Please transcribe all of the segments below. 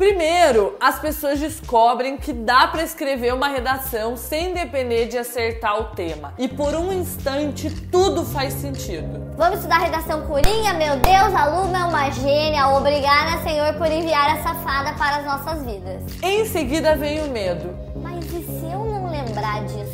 Primeiro, as pessoas descobrem que dá para escrever uma redação sem depender de acertar o tema. E por um instante tudo faz sentido. Vamos estudar redação Coringa? Meu Deus, a Luma é uma gênia. Obrigada, Senhor, por enviar essa fada para as nossas vidas. Em seguida vem o medo. Mas e se eu não lembrar disso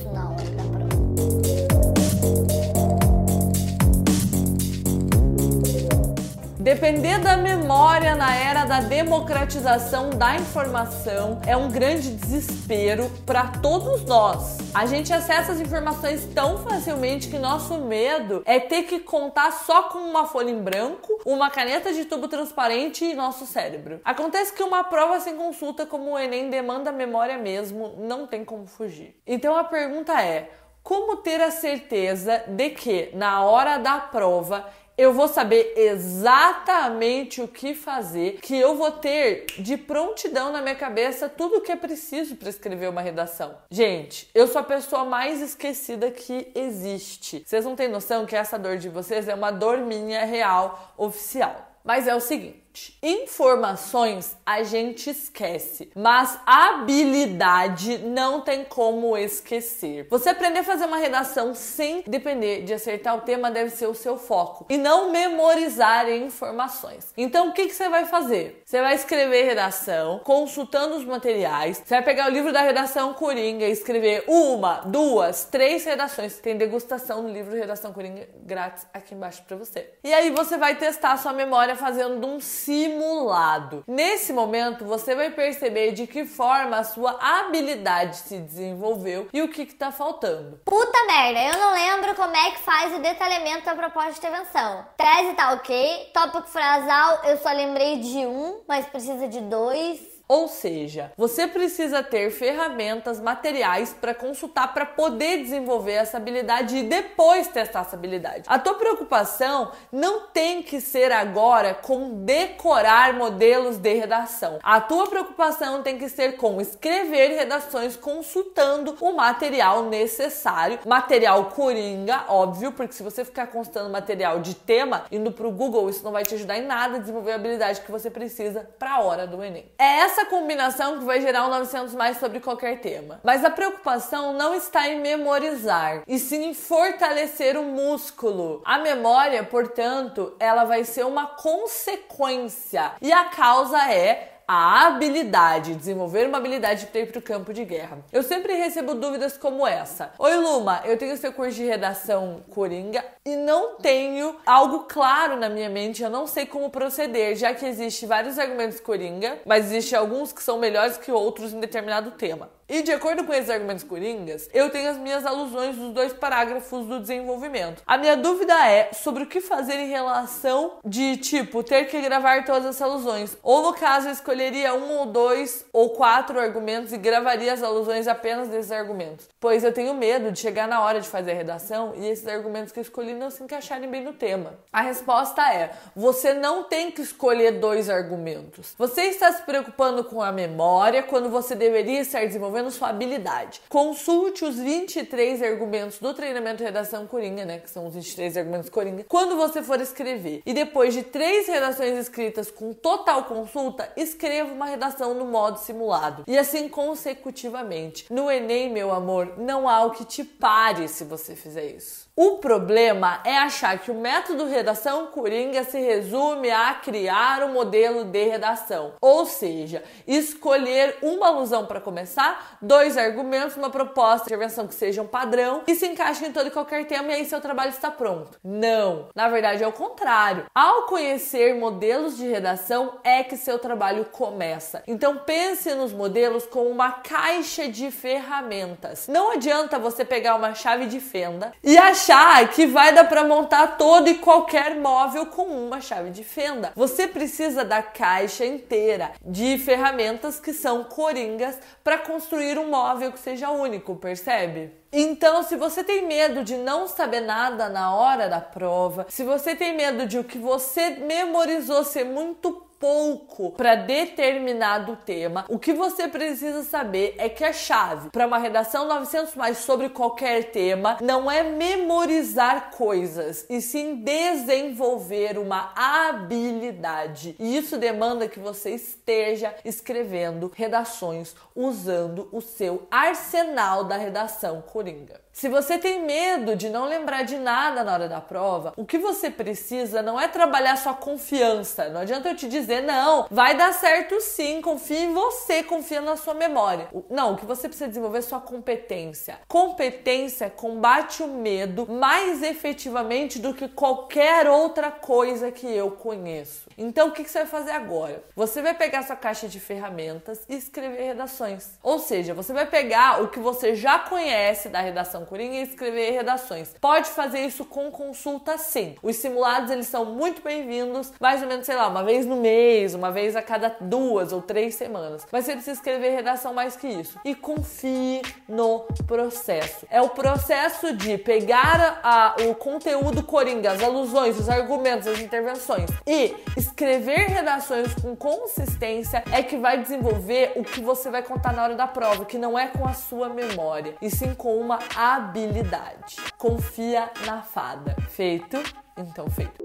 Depender da memória na era da democratização da informação é um grande desespero para todos nós. A gente acessa as informações tão facilmente que nosso medo é ter que contar só com uma folha em branco, uma caneta de tubo transparente e nosso cérebro. Acontece que uma prova sem consulta como o Enem demanda memória mesmo, não tem como fugir. Então a pergunta é: como ter a certeza de que na hora da prova eu vou saber exatamente o que fazer, que eu vou ter de prontidão na minha cabeça tudo o que é preciso para escrever uma redação. Gente, eu sou a pessoa mais esquecida que existe. Vocês não têm noção que essa dor de vocês é uma dor minha real, oficial. Mas é o seguinte, Informações a gente esquece, mas habilidade não tem como esquecer. Você aprender a fazer uma redação sem depender de acertar o tema deve ser o seu foco e não memorizar informações. Então, o que, que você vai fazer? Você vai escrever redação consultando os materiais. Você vai pegar o livro da redação Coringa e escrever uma, duas, três redações. Tem degustação no livro Redação Coringa grátis aqui embaixo para você. E aí você vai testar sua memória fazendo um simulado. Nesse momento, você vai perceber de que forma a sua habilidade se desenvolveu e o que está faltando. Puta merda, eu não lembro como é que faz o detalhamento da proposta de intervenção. Tese tá ok, tópico frasal eu só lembrei de um, mas precisa de dois. Ou seja, você precisa ter ferramentas, materiais para consultar para poder desenvolver essa habilidade e depois testar essa habilidade. A tua preocupação não tem que ser agora com decorar modelos de redação. A tua preocupação tem que ser com escrever redações consultando o material necessário, material coringa, óbvio, porque se você ficar consultando material de tema indo para o Google, isso não vai te ajudar em nada a desenvolver a habilidade que você precisa para a hora do Enem. É essa essa combinação que vai gerar um 900 mais sobre qualquer tema. Mas a preocupação não está em memorizar, e sim em fortalecer o músculo. A memória, portanto, ela vai ser uma consequência, e a causa é a habilidade, desenvolver uma habilidade para ir para o campo de guerra. Eu sempre recebo dúvidas como essa. Oi Luma, eu tenho seu curso de redação Coringa e não tenho algo claro na minha mente, eu não sei como proceder, já que existe vários argumentos Coringa, mas existe alguns que são melhores que outros em determinado tema. E de acordo com esses argumentos coringas, eu tenho as minhas alusões dos dois parágrafos do desenvolvimento. A minha dúvida é sobre o que fazer em relação de tipo ter que gravar todas as alusões. Ou no caso, eu escolheria um ou dois ou quatro argumentos e gravaria as alusões apenas desses argumentos. Pois eu tenho medo de chegar na hora de fazer a redação e esses argumentos que eu escolhi não se encaixarem bem no tema. A resposta é: você não tem que escolher dois argumentos. Você está se preocupando com a memória quando você deveria estar desenvolvendo desenvolvendo sua habilidade. Consulte os 23 argumentos do treinamento Redação Coringa, né? Que são os 23 argumentos Coringa, quando você for escrever. E depois de três redações escritas com total consulta, escreva uma redação no modo simulado. E assim consecutivamente. No Enem, meu amor, não há o que te pare se você fizer isso. O problema é achar que o método redação coringa se resume a criar um modelo de redação, ou seja, escolher uma alusão para começar, dois argumentos, uma proposta de intervenção que sejam padrão e se encaixem em todo e qualquer tema e aí seu trabalho está pronto. Não, na verdade é o contrário. Ao conhecer modelos de redação é que seu trabalho começa. Então pense nos modelos como uma caixa de ferramentas. Não adianta você pegar uma chave de fenda e achar que vai dar para montar todo e qualquer móvel com uma chave de fenda. Você precisa da caixa inteira de ferramentas que são coringas para construir um móvel que seja único, percebe? Então, se você tem medo de não saber nada na hora da prova, se você tem medo de o que você memorizou ser muito pouco para determinado tema. O que você precisa saber é que a chave para uma redação 900 mais sobre qualquer tema não é memorizar coisas, e sim desenvolver uma habilidade. E isso demanda que você esteja escrevendo redações usando o seu arsenal da redação coringa. Se você tem medo de não lembrar de nada na hora da prova, o que você precisa não é trabalhar sua confiança. Não adianta eu te dizer, não, vai dar certo sim, confia em você, confia na sua memória. Não, o que você precisa desenvolver é sua competência. Competência combate o medo mais efetivamente do que qualquer outra coisa que eu conheço. Então, o que você vai fazer agora? Você vai pegar sua caixa de ferramentas e escrever redações. Ou seja, você vai pegar o que você já conhece da redação Coringa e escrever redações. Pode fazer isso com consulta sim. Os simulados eles são muito bem-vindos, mais ou menos, sei lá, uma vez no mês, uma vez a cada duas ou três semanas. Mas você precisa escrever redação mais que isso. E confie no processo. É o processo de pegar a, o conteúdo Coringa, as alusões, os argumentos, as intervenções e escrever redações com consistência é que vai desenvolver o que você vai contar na hora da prova, que não é com a sua memória, e sim com uma habilidade. Confia na fada. Feito? Então feito.